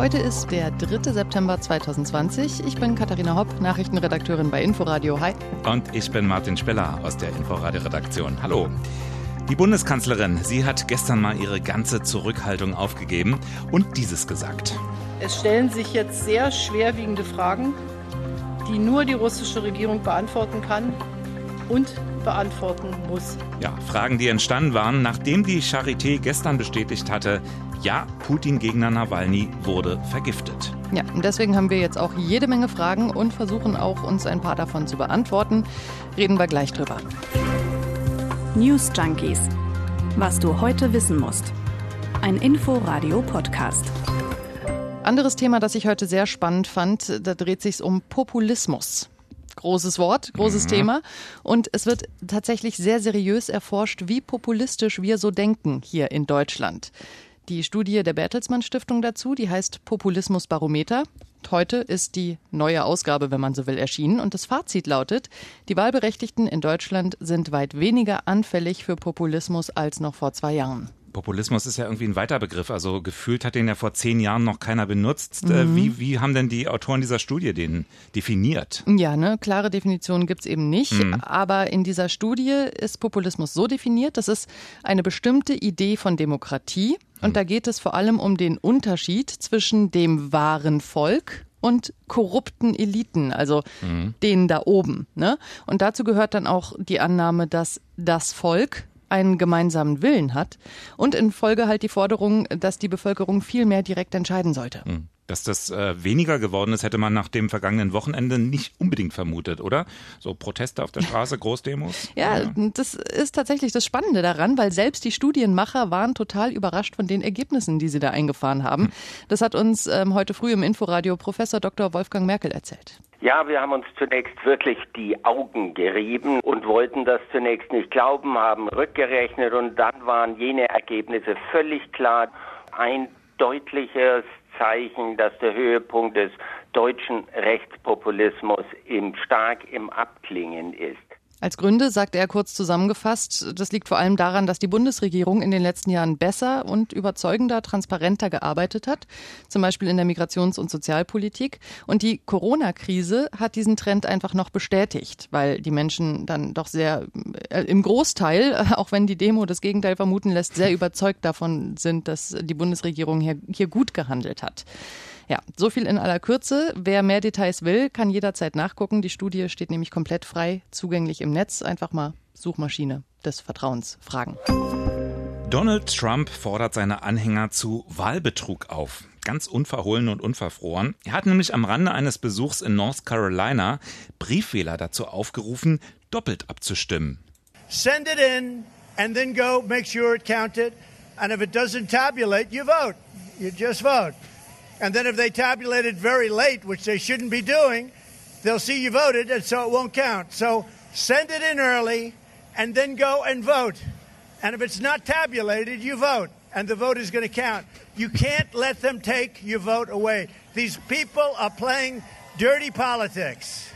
Heute ist der 3. September 2020. Ich bin Katharina Hopp, Nachrichtenredakteurin bei Inforadio. Hi. Und ich bin Martin Speller aus der Inforadio-Redaktion. Hallo. Die Bundeskanzlerin, sie hat gestern mal ihre ganze Zurückhaltung aufgegeben und dieses gesagt. Es stellen sich jetzt sehr schwerwiegende Fragen, die nur die russische Regierung beantworten kann und beantworten muss. Ja, Fragen, die entstanden waren, nachdem die Charité gestern bestätigt hatte, ja, Putin-Gegner Nawalny wurde vergiftet. Ja, und deswegen haben wir jetzt auch jede Menge Fragen und versuchen auch, uns ein paar davon zu beantworten. Reden wir gleich drüber. News Junkies. Was du heute wissen musst. Ein Info-Radio-Podcast. Anderes Thema, das ich heute sehr spannend fand, da dreht sich um Populismus großes Wort, großes mhm. Thema. Und es wird tatsächlich sehr seriös erforscht, wie populistisch wir so denken hier in Deutschland. Die Studie der Bertelsmann Stiftung dazu, die heißt Populismusbarometer. Heute ist die neue Ausgabe, wenn man so will, erschienen. Und das Fazit lautet, die Wahlberechtigten in Deutschland sind weit weniger anfällig für Populismus als noch vor zwei Jahren. Populismus ist ja irgendwie ein weiter Begriff. Also gefühlt hat den ja vor zehn Jahren noch keiner benutzt. Äh, mhm. Wie, wie haben denn die Autoren dieser Studie den definiert? Ja, ne, klare Definition gibt's eben nicht. Mhm. Aber in dieser Studie ist Populismus so definiert, das ist eine bestimmte Idee von Demokratie. Und mhm. da geht es vor allem um den Unterschied zwischen dem wahren Volk und korrupten Eliten, also mhm. denen da oben. Ne? Und dazu gehört dann auch die Annahme, dass das Volk einen gemeinsamen Willen hat und in Folge halt die Forderung, dass die Bevölkerung viel mehr direkt entscheiden sollte. Hm. Dass das äh, weniger geworden ist, hätte man nach dem vergangenen Wochenende nicht unbedingt vermutet, oder? So Proteste auf der Straße, Großdemos? ja, ja, das ist tatsächlich das Spannende daran, weil selbst die Studienmacher waren total überrascht von den Ergebnissen, die sie da eingefahren haben. Hm. Das hat uns ähm, heute früh im Inforadio Professor Dr. Wolfgang Merkel erzählt. Ja, wir haben uns zunächst wirklich die Augen gerieben und wollten das zunächst nicht glauben, haben rückgerechnet und dann waren jene Ergebnisse völlig klar. Ein deutliches Zeichen, dass der Höhepunkt des deutschen Rechtspopulismus im stark im Abklingen ist. Als Gründe sagt er kurz zusammengefasst, das liegt vor allem daran, dass die Bundesregierung in den letzten Jahren besser und überzeugender, transparenter gearbeitet hat, zum Beispiel in der Migrations- und Sozialpolitik. Und die Corona-Krise hat diesen Trend einfach noch bestätigt, weil die Menschen dann doch sehr äh, im Großteil, auch wenn die Demo das Gegenteil vermuten lässt, sehr überzeugt davon sind, dass die Bundesregierung hier, hier gut gehandelt hat. Ja, so viel in aller Kürze. Wer mehr Details will, kann jederzeit nachgucken. Die Studie steht nämlich komplett frei zugänglich im Netz. Einfach mal Suchmaschine des Vertrauens fragen. Donald Trump fordert seine Anhänger zu Wahlbetrug auf. Ganz unverhohlen und unverfroren. Er hat nämlich am Rande eines Besuchs in North Carolina Briefwähler dazu aufgerufen, doppelt abzustimmen. Send it in and then go make sure it counted. And if it doesn't tabulate, you vote. You just vote. And then if they tabulated very late, which they shouldn't be doing, they'll see you voted, and so it won't count. So send it in early and then go and vote. And if it's not tabulated, you vote, and the vote is going to count. You can't let them take your vote away. These people are playing dirty politics.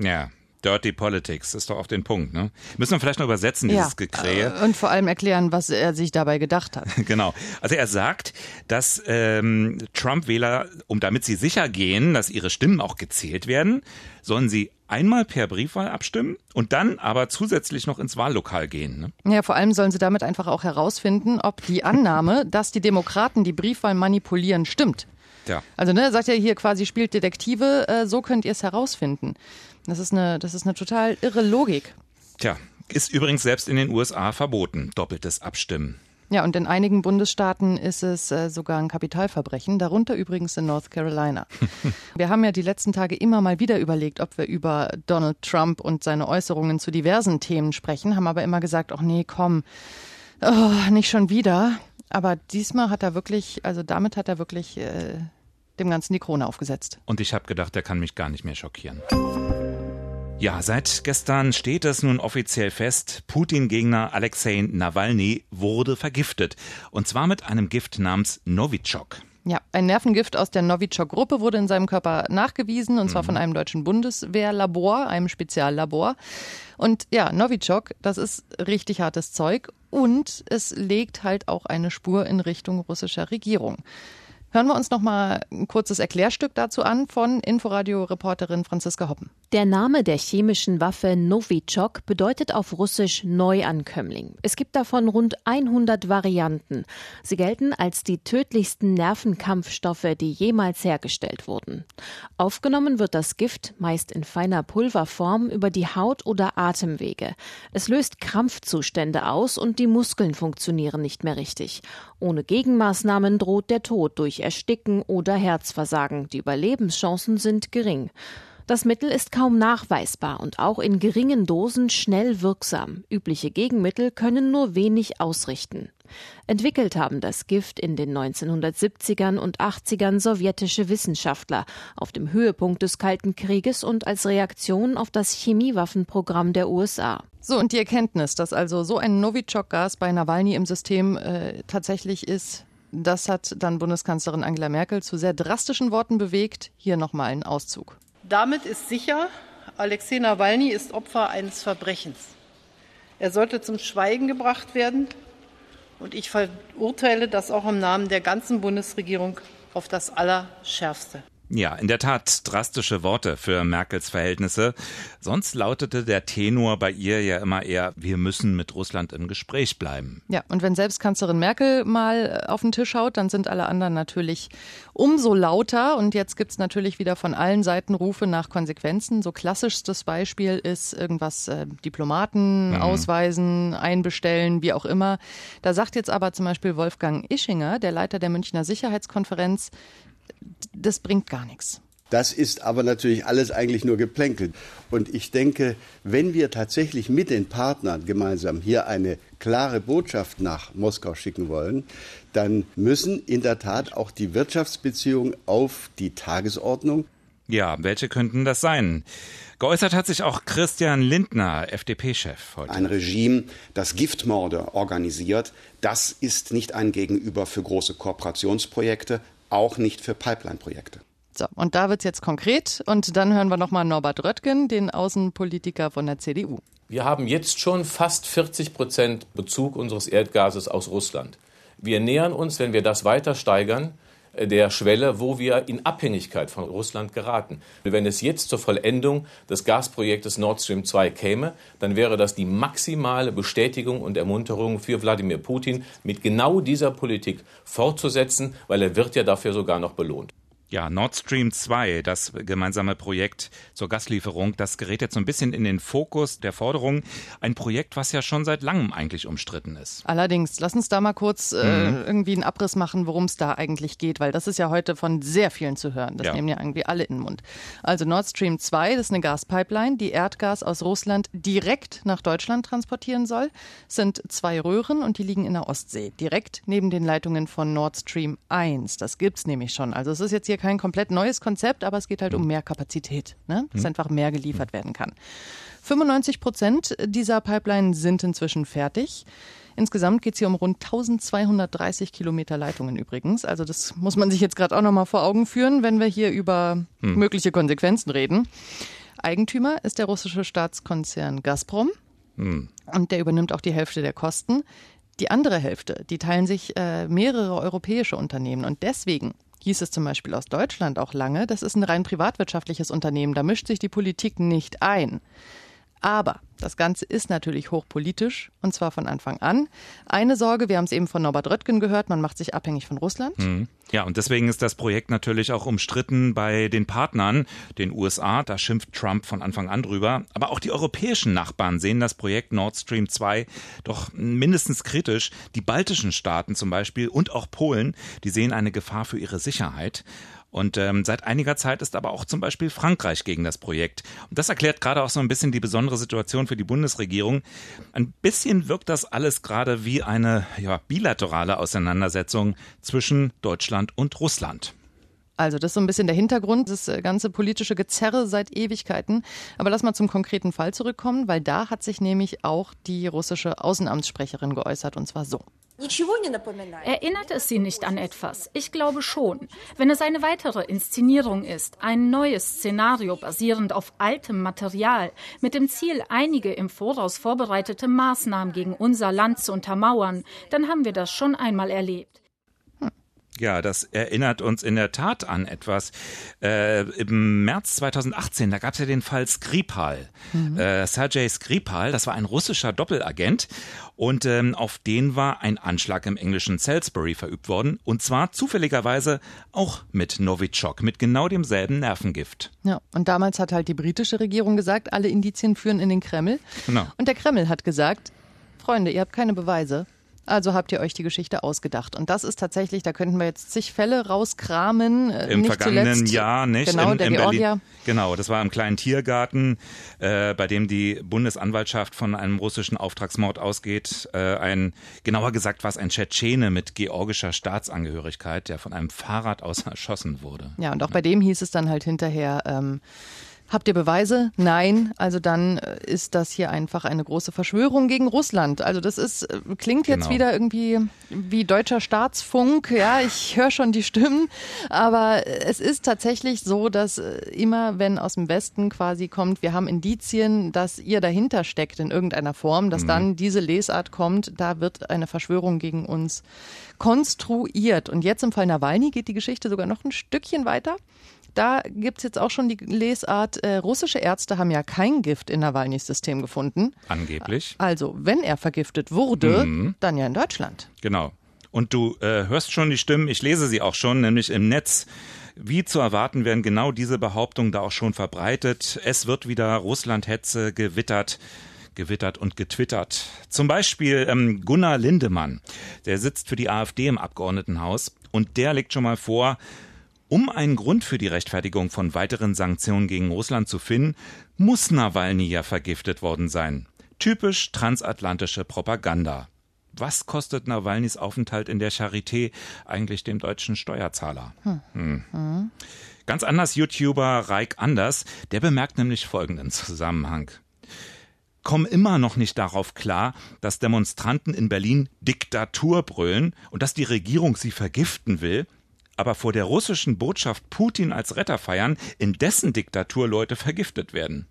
Yeah. Dirty Politics ist doch auf den Punkt, ne? Müssen wir vielleicht noch übersetzen, dieses ja, Gekrähe. Äh, und vor allem erklären, was er sich dabei gedacht hat. genau. Also er sagt, dass ähm, Trump-Wähler, um damit sie sicher gehen, dass ihre Stimmen auch gezählt werden, sollen sie einmal per Briefwahl abstimmen und dann aber zusätzlich noch ins Wahllokal gehen. Ne? Ja, vor allem sollen sie damit einfach auch herausfinden, ob die Annahme, dass die Demokraten die Briefwahl manipulieren, stimmt. Ja. Also ne, sagt er hier quasi, spielt Detektive, äh, so könnt ihr es herausfinden. Das ist, eine, das ist eine total irre Logik. Tja, ist übrigens selbst in den USA verboten, doppeltes Abstimmen. Ja, und in einigen Bundesstaaten ist es äh, sogar ein Kapitalverbrechen, darunter übrigens in North Carolina. wir haben ja die letzten Tage immer mal wieder überlegt, ob wir über Donald Trump und seine Äußerungen zu diversen Themen sprechen, haben aber immer gesagt, ach nee, komm, oh, nicht schon wieder. Aber diesmal hat er wirklich, also damit hat er wirklich äh, dem Ganzen die Krone aufgesetzt. Und ich habe gedacht, er kann mich gar nicht mehr schockieren. Ja, seit gestern steht es nun offiziell fest, Putin-Gegner Alexei Nawalny wurde vergiftet. Und zwar mit einem Gift namens Novichok. Ja, ein Nervengift aus der Novichok-Gruppe wurde in seinem Körper nachgewiesen, und zwar mhm. von einem deutschen Bundeswehrlabor, einem Speziallabor. Und ja, Novichok, das ist richtig hartes Zeug und es legt halt auch eine Spur in Richtung russischer Regierung. Hören wir uns noch mal ein kurzes Erklärstück dazu an von Inforadio-Reporterin Franziska Hoppen. Der Name der chemischen Waffe Novichok bedeutet auf Russisch Neuankömmling. Es gibt davon rund 100 Varianten. Sie gelten als die tödlichsten Nervenkampfstoffe, die jemals hergestellt wurden. Aufgenommen wird das Gift meist in feiner Pulverform über die Haut oder Atemwege. Es löst Krampfzustände aus und die Muskeln funktionieren nicht mehr richtig. Ohne Gegenmaßnahmen droht der Tod durch Ersticken oder Herzversagen. Die Überlebenschancen sind gering. Das Mittel ist kaum nachweisbar und auch in geringen Dosen schnell wirksam. Übliche Gegenmittel können nur wenig ausrichten. Entwickelt haben das Gift in den 1970ern und 80ern sowjetische Wissenschaftler auf dem Höhepunkt des Kalten Krieges und als Reaktion auf das Chemiewaffenprogramm der USA. So, und die Erkenntnis, dass also so ein Novichok-Gas bei Nawalny im System äh, tatsächlich ist, das hat dann Bundeskanzlerin Angela Merkel zu sehr drastischen Worten bewegt. Hier nochmal ein Auszug. Damit ist sicher, Alexei Nawalny ist Opfer eines Verbrechens. Er sollte zum Schweigen gebracht werden. Und ich verurteile das auch im Namen der ganzen Bundesregierung auf das Allerschärfste. Ja, in der Tat drastische Worte für Merkels Verhältnisse. Sonst lautete der Tenor bei ihr ja immer eher, wir müssen mit Russland im Gespräch bleiben. Ja, und wenn selbst Kanzlerin Merkel mal auf den Tisch haut, dann sind alle anderen natürlich umso lauter. Und jetzt gibt's natürlich wieder von allen Seiten Rufe nach Konsequenzen. So klassischstes Beispiel ist irgendwas äh, Diplomaten mhm. ausweisen, einbestellen, wie auch immer. Da sagt jetzt aber zum Beispiel Wolfgang Ischinger, der Leiter der Münchner Sicherheitskonferenz, das bringt gar nichts. Das ist aber natürlich alles eigentlich nur geplänkelt. Und ich denke, wenn wir tatsächlich mit den Partnern gemeinsam hier eine klare Botschaft nach Moskau schicken wollen, dann müssen in der Tat auch die Wirtschaftsbeziehungen auf die Tagesordnung. Ja, welche könnten das sein? Geäußert hat sich auch Christian Lindner, FDP-Chef heute. Ein Regime, das Giftmorde organisiert, das ist nicht ein Gegenüber für große Kooperationsprojekte, auch nicht für Pipeline-Projekte. So, und da wird es jetzt konkret. Und dann hören wir nochmal Norbert Röttgen, den Außenpolitiker von der CDU. Wir haben jetzt schon fast 40 Prozent Bezug unseres Erdgases aus Russland. Wir nähern uns, wenn wir das weiter steigern, der Schwelle, wo wir in Abhängigkeit von Russland geraten. Wenn es jetzt zur Vollendung des Gasprojektes Nord Stream 2 käme, dann wäre das die maximale Bestätigung und Ermunterung für Wladimir Putin, mit genau dieser Politik fortzusetzen, weil er wird ja dafür sogar noch belohnt. Ja, Nord Stream 2, das gemeinsame Projekt zur Gaslieferung, das gerät jetzt so ein bisschen in den Fokus der Forderung. Ein Projekt, was ja schon seit langem eigentlich umstritten ist. Allerdings, lass uns da mal kurz äh, mhm. irgendwie einen Abriss machen, worum es da eigentlich geht, weil das ist ja heute von sehr vielen zu hören. Das ja. nehmen ja irgendwie alle in den Mund. Also Nord Stream 2, das ist eine Gaspipeline, die Erdgas aus Russland direkt nach Deutschland transportieren soll. Es sind zwei Röhren und die liegen in der Ostsee, direkt neben den Leitungen von Nord Stream 1. Das gibt's nämlich schon. Also es ist jetzt hier kein komplett neues Konzept, aber es geht halt um mehr Kapazität, ne? dass mhm. einfach mehr geliefert werden kann. 95 Prozent dieser Pipeline sind inzwischen fertig. Insgesamt geht es hier um rund 1230 Kilometer Leitungen übrigens. Also das muss man sich jetzt gerade auch nochmal vor Augen führen, wenn wir hier über hm. mögliche Konsequenzen reden. Eigentümer ist der russische Staatskonzern Gazprom hm. und der übernimmt auch die Hälfte der Kosten. Die andere Hälfte, die teilen sich äh, mehrere europäische Unternehmen und deswegen hieß es zum Beispiel aus Deutschland auch lange, das ist ein rein privatwirtschaftliches Unternehmen, da mischt sich die Politik nicht ein. Aber das Ganze ist natürlich hochpolitisch und zwar von Anfang an. Eine Sorge, wir haben es eben von Norbert Röttgen gehört, man macht sich abhängig von Russland. Mhm. Ja, und deswegen ist das Projekt natürlich auch umstritten bei den Partnern, den USA. Da schimpft Trump von Anfang an drüber. Aber auch die europäischen Nachbarn sehen das Projekt Nord Stream 2 doch mindestens kritisch. Die baltischen Staaten zum Beispiel und auch Polen, die sehen eine Gefahr für ihre Sicherheit. Und ähm, seit einiger Zeit ist aber auch zum Beispiel Frankreich gegen das Projekt. Und das erklärt gerade auch so ein bisschen die besondere Situation für die Bundesregierung. Ein bisschen wirkt das alles gerade wie eine ja, bilaterale Auseinandersetzung zwischen Deutschland und Russland. Also das ist so ein bisschen der Hintergrund, das äh, ganze politische Gezerre seit Ewigkeiten. Aber lass mal zum konkreten Fall zurückkommen, weil da hat sich nämlich auch die russische Außenamtssprecherin geäußert und zwar so. Erinnert es Sie nicht an etwas? Ich glaube schon. Wenn es eine weitere Inszenierung ist, ein neues Szenario basierend auf altem Material, mit dem Ziel, einige im Voraus vorbereitete Maßnahmen gegen unser Land zu untermauern, dann haben wir das schon einmal erlebt. Ja, das erinnert uns in der Tat an etwas. Äh, Im März 2018, da gab es ja den Fall Skripal. Mhm. Äh, Sergei Skripal, das war ein russischer Doppelagent und ähm, auf den war ein Anschlag im englischen Salisbury verübt worden und zwar zufälligerweise auch mit Novichok, mit genau demselben Nervengift. Ja, und damals hat halt die britische Regierung gesagt, alle Indizien führen in den Kreml. Genau. Und der Kreml hat gesagt, Freunde, ihr habt keine Beweise. Also habt ihr euch die Geschichte ausgedacht. Und das ist tatsächlich, da könnten wir jetzt zig Fälle rauskramen. Äh, Im vergangenen zuletzt, Jahr, nicht? Genau, in, der in Georgier. Genau, das war im kleinen Tiergarten, äh, bei dem die Bundesanwaltschaft von einem russischen Auftragsmord ausgeht. Äh, ein, genauer gesagt war es ein Tschetschene mit georgischer Staatsangehörigkeit, der von einem Fahrrad aus erschossen wurde. Ja, und auch bei dem hieß es dann halt hinterher, ähm, Habt ihr Beweise? Nein. Also dann äh, ist das hier einfach eine große Verschwörung gegen Russland. Also das ist äh, klingt jetzt genau. wieder irgendwie wie deutscher Staatsfunk. Ja, ich höre schon die Stimmen, aber es ist tatsächlich so, dass äh, immer wenn aus dem Westen quasi kommt, wir haben Indizien, dass ihr dahinter steckt in irgendeiner Form, dass mhm. dann diese Lesart kommt, da wird eine Verschwörung gegen uns konstruiert. Und jetzt im Fall Nawalny geht die Geschichte sogar noch ein Stückchen weiter. Da gibt es jetzt auch schon die Lesart, äh, russische Ärzte haben ja kein Gift in Nawalnys System gefunden. Angeblich. Also, wenn er vergiftet wurde, mhm. dann ja in Deutschland. Genau. Und du äh, hörst schon die Stimmen, ich lese sie auch schon, nämlich im Netz. Wie zu erwarten werden genau diese Behauptungen da auch schon verbreitet. Es wird wieder Russland-Hetze gewittert gewittert und getwittert. Zum Beispiel ähm, Gunnar Lindemann, der sitzt für die AfD im Abgeordnetenhaus und der legt schon mal vor, um einen Grund für die Rechtfertigung von weiteren Sanktionen gegen Russland zu finden, muss Nawalny ja vergiftet worden sein. Typisch transatlantische Propaganda. Was kostet Nawalnys Aufenthalt in der Charité eigentlich dem deutschen Steuerzahler? Hm. Hm. hm. Ganz anders YouTuber Reik Anders, der bemerkt nämlich folgenden Zusammenhang. Kommen immer noch nicht darauf klar, dass Demonstranten in Berlin Diktatur brüllen und dass die Regierung sie vergiften will, aber vor der russischen Botschaft Putin als Retter feiern, in dessen Diktatur Leute vergiftet werden.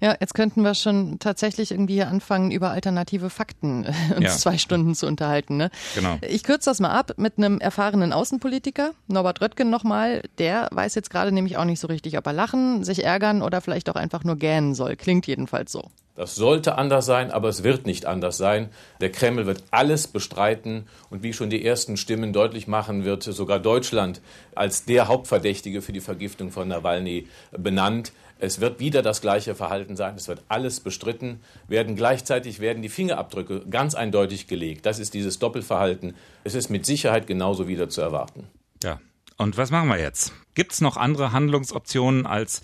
Ja, jetzt könnten wir schon tatsächlich irgendwie anfangen, über alternative Fakten äh, uns ja. zwei Stunden zu unterhalten. Ne? Genau. Ich kürze das mal ab mit einem erfahrenen Außenpolitiker, Norbert Röttgen nochmal. Der weiß jetzt gerade nämlich auch nicht so richtig, ob er lachen, sich ärgern oder vielleicht auch einfach nur gähnen soll. Klingt jedenfalls so. Das sollte anders sein, aber es wird nicht anders sein. Der Kreml wird alles bestreiten und wie schon die ersten Stimmen deutlich machen, wird sogar Deutschland als der Hauptverdächtige für die Vergiftung von Nawalny benannt. Es wird wieder das gleiche Verhalten sein. Es wird alles bestritten. Werden gleichzeitig werden die Fingerabdrücke ganz eindeutig gelegt. Das ist dieses Doppelverhalten. Es ist mit Sicherheit genauso wieder zu erwarten. Ja. Und was machen wir jetzt? Gibt es noch andere Handlungsoptionen als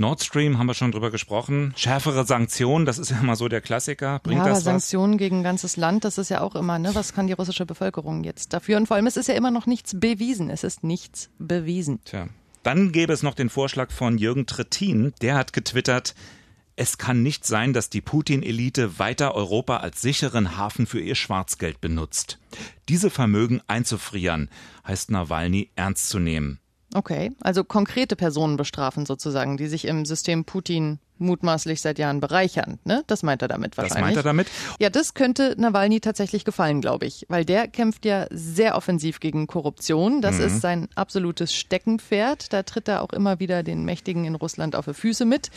Nord Stream haben wir schon drüber gesprochen. Schärfere Sanktionen, das ist ja immer so der Klassiker. Bringt ja, aber das Sanktionen gegen ein ganzes Land, das ist ja auch immer, ne? Was kann die russische Bevölkerung jetzt dafür? Und vor allem, es ist ja immer noch nichts bewiesen. Es ist nichts bewiesen. Tja. Dann gäbe es noch den Vorschlag von Jürgen Trittin. Der hat getwittert, es kann nicht sein, dass die Putin-Elite weiter Europa als sicheren Hafen für ihr Schwarzgeld benutzt. Diese Vermögen einzufrieren, heißt Nawalny ernst zu nehmen. Okay, also konkrete Personen bestrafen sozusagen, die sich im System Putin mutmaßlich seit Jahren bereichern. Ne? Das meint er damit wahrscheinlich. Das meint er damit? Ja, das könnte Nawalny tatsächlich gefallen, glaube ich, weil der kämpft ja sehr offensiv gegen Korruption. Das mhm. ist sein absolutes Steckenpferd. Da tritt er auch immer wieder den Mächtigen in Russland auf die Füße mit.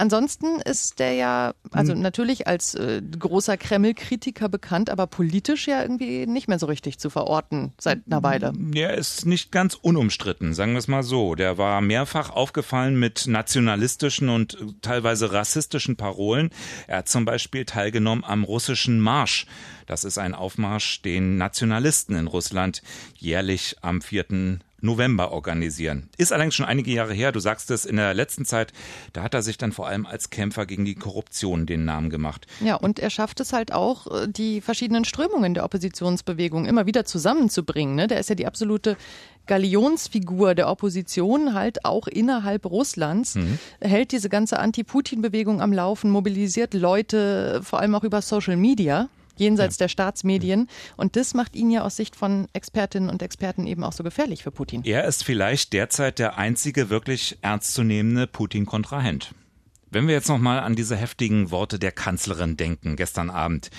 Ansonsten ist der ja, also hm. natürlich als äh, großer Kreml-Kritiker bekannt, aber politisch ja irgendwie nicht mehr so richtig zu verorten seit einer Weile. Er ist nicht ganz unumstritten, sagen wir es mal so. Der war mehrfach aufgefallen mit nationalistischen und teilweise rassistischen Parolen. Er hat zum Beispiel teilgenommen am russischen Marsch. Das ist ein Aufmarsch, den Nationalisten in Russland jährlich am 4. November organisieren. Ist allerdings schon einige Jahre her, du sagst es, in der letzten Zeit, da hat er sich dann vor allem als Kämpfer gegen die Korruption den Namen gemacht. Ja, und er schafft es halt auch, äh, die verschiedenen Strömungen der Oppositionsbewegung immer wieder zusammenzubringen. Ne? Der ist ja die absolute Galionsfigur der Opposition halt auch innerhalb Russlands, mhm. hält diese ganze Anti-Putin-Bewegung am Laufen, mobilisiert Leute, vor allem auch über Social Media jenseits ja. der Staatsmedien. Und das macht ihn ja aus Sicht von Expertinnen und Experten eben auch so gefährlich für Putin. Er ist vielleicht derzeit der einzige wirklich ernstzunehmende Putin-Kontrahent. Wenn wir jetzt nochmal an diese heftigen Worte der Kanzlerin denken, gestern Abend,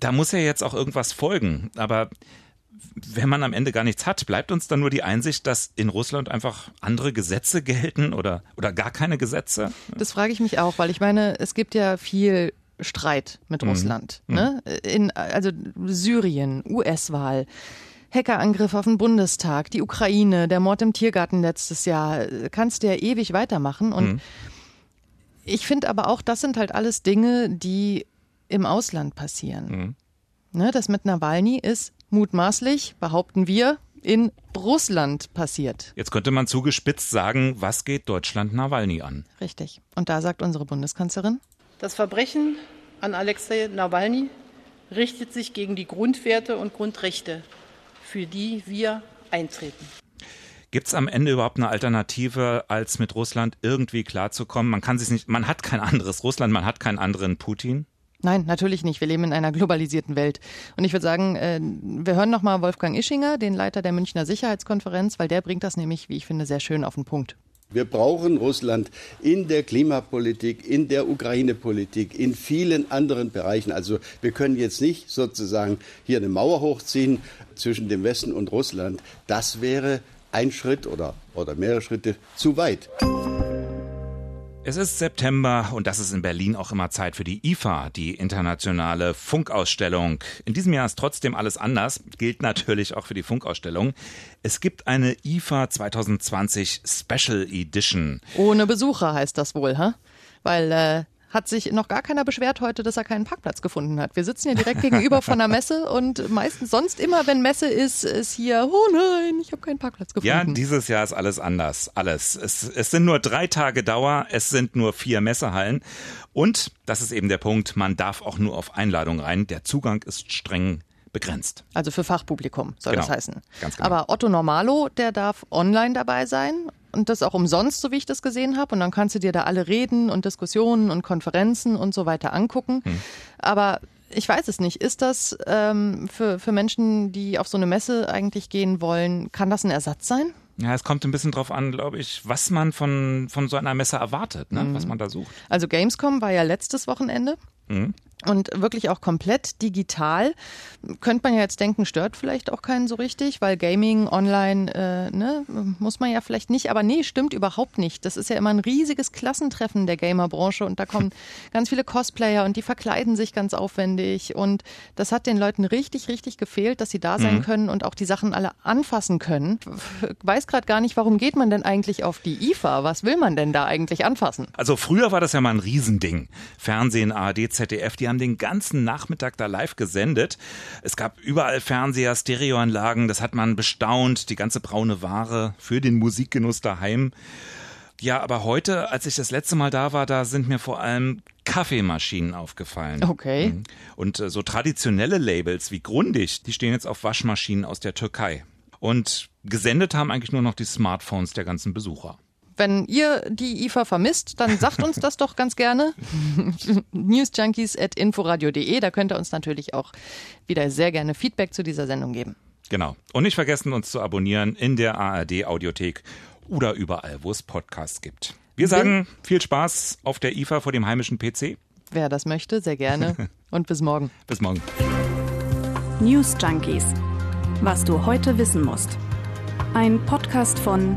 da muss ja jetzt auch irgendwas folgen. Aber wenn man am Ende gar nichts hat, bleibt uns dann nur die Einsicht, dass in Russland einfach andere Gesetze gelten oder, oder gar keine Gesetze? Das frage ich mich auch, weil ich meine, es gibt ja viel Streit mit mhm. Russland. Mhm. Ne? In, also Syrien, US-Wahl. Hackerangriff auf den Bundestag, die Ukraine, der Mord im Tiergarten letztes Jahr, kannst du ja ewig weitermachen. Und mhm. ich finde aber auch, das sind halt alles Dinge, die im Ausland passieren. Mhm. Ne, das mit Nawalny ist mutmaßlich, behaupten wir, in Russland passiert. Jetzt könnte man zugespitzt sagen, was geht Deutschland Nawalny an? Richtig. Und da sagt unsere Bundeskanzlerin, das Verbrechen an Alexei Nawalny richtet sich gegen die Grundwerte und Grundrechte, für die wir eintreten. Gibt es am Ende überhaupt eine Alternative, als mit Russland irgendwie klarzukommen? Man kann sich nicht, man hat kein anderes Russland, man hat keinen anderen Putin. Nein, natürlich nicht. Wir leben in einer globalisierten Welt. Und ich würde sagen, äh, wir hören nochmal Wolfgang Ischinger, den Leiter der Münchner Sicherheitskonferenz, weil der bringt das nämlich, wie ich finde, sehr schön auf den Punkt. Wir brauchen Russland in der Klimapolitik, in der Ukraine-Politik, in vielen anderen Bereichen. Also wir können jetzt nicht sozusagen hier eine Mauer hochziehen zwischen dem Westen und Russland. Das wäre ein Schritt oder, oder mehrere Schritte zu weit. Es ist September und das ist in Berlin auch immer Zeit für die IFA, die internationale Funkausstellung. In diesem Jahr ist trotzdem alles anders, gilt natürlich auch für die Funkausstellung. Es gibt eine IFA 2020 Special Edition. Ohne Besucher heißt das wohl, hä? Weil äh, hat sich noch gar keiner beschwert heute, dass er keinen Parkplatz gefunden hat. Wir sitzen ja direkt gegenüber von der Messe und meistens sonst immer, wenn Messe ist, ist hier, oh nein, ich habe keinen Parkplatz gefunden. Ja, dieses Jahr ist alles anders. Alles. Es, es sind nur drei Tage Dauer, es sind nur vier Messehallen. Und, das ist eben der Punkt, man darf auch nur auf Einladung rein. Der Zugang ist streng begrenzt. Also für Fachpublikum soll genau. das heißen. Ganz genau. Aber Otto Normalo, der darf online dabei sein und das auch umsonst, so wie ich das gesehen habe. Und dann kannst du dir da alle Reden und Diskussionen und Konferenzen und so weiter angucken. Hm. Aber ich weiß es nicht. Ist das ähm, für, für Menschen, die auf so eine Messe eigentlich gehen wollen, kann das ein Ersatz sein? Ja, es kommt ein bisschen drauf an, glaube ich, was man von, von so einer Messe erwartet, ne? Mhm. was man da sucht. Also Gamescom war ja letztes Wochenende. Mhm und wirklich auch komplett digital. Könnte man ja jetzt denken, stört vielleicht auch keinen so richtig, weil Gaming online, äh, ne, muss man ja vielleicht nicht. Aber nee, stimmt überhaupt nicht. Das ist ja immer ein riesiges Klassentreffen der Gamerbranche und da kommen ganz viele Cosplayer und die verkleiden sich ganz aufwendig und das hat den Leuten richtig, richtig gefehlt, dass sie da sein mhm. können und auch die Sachen alle anfassen können. Weiß gerade gar nicht, warum geht man denn eigentlich auf die IFA? Was will man denn da eigentlich anfassen? Also früher war das ja mal ein Riesending. Fernsehen, ARD, ZDF, die haben haben den ganzen Nachmittag da live gesendet. Es gab überall Fernseher, Stereoanlagen, das hat man bestaunt, die ganze braune Ware für den Musikgenuss daheim. Ja, aber heute, als ich das letzte Mal da war, da sind mir vor allem Kaffeemaschinen aufgefallen. Okay. Mhm. Und äh, so traditionelle Labels wie Grundig, die stehen jetzt auf Waschmaschinen aus der Türkei. Und gesendet haben eigentlich nur noch die Smartphones der ganzen Besucher. Wenn ihr die IFA vermisst, dann sagt uns das doch ganz gerne. Newsjunkies at inforadio.de. Da könnt ihr uns natürlich auch wieder sehr gerne Feedback zu dieser Sendung geben. Genau. Und nicht vergessen, uns zu abonnieren in der ARD Audiothek oder überall, wo es Podcasts gibt. Wir sagen viel Spaß auf der IFA vor dem heimischen PC. Wer das möchte, sehr gerne. Und bis morgen. Bis morgen. News Junkies. Was du heute wissen musst. Ein Podcast von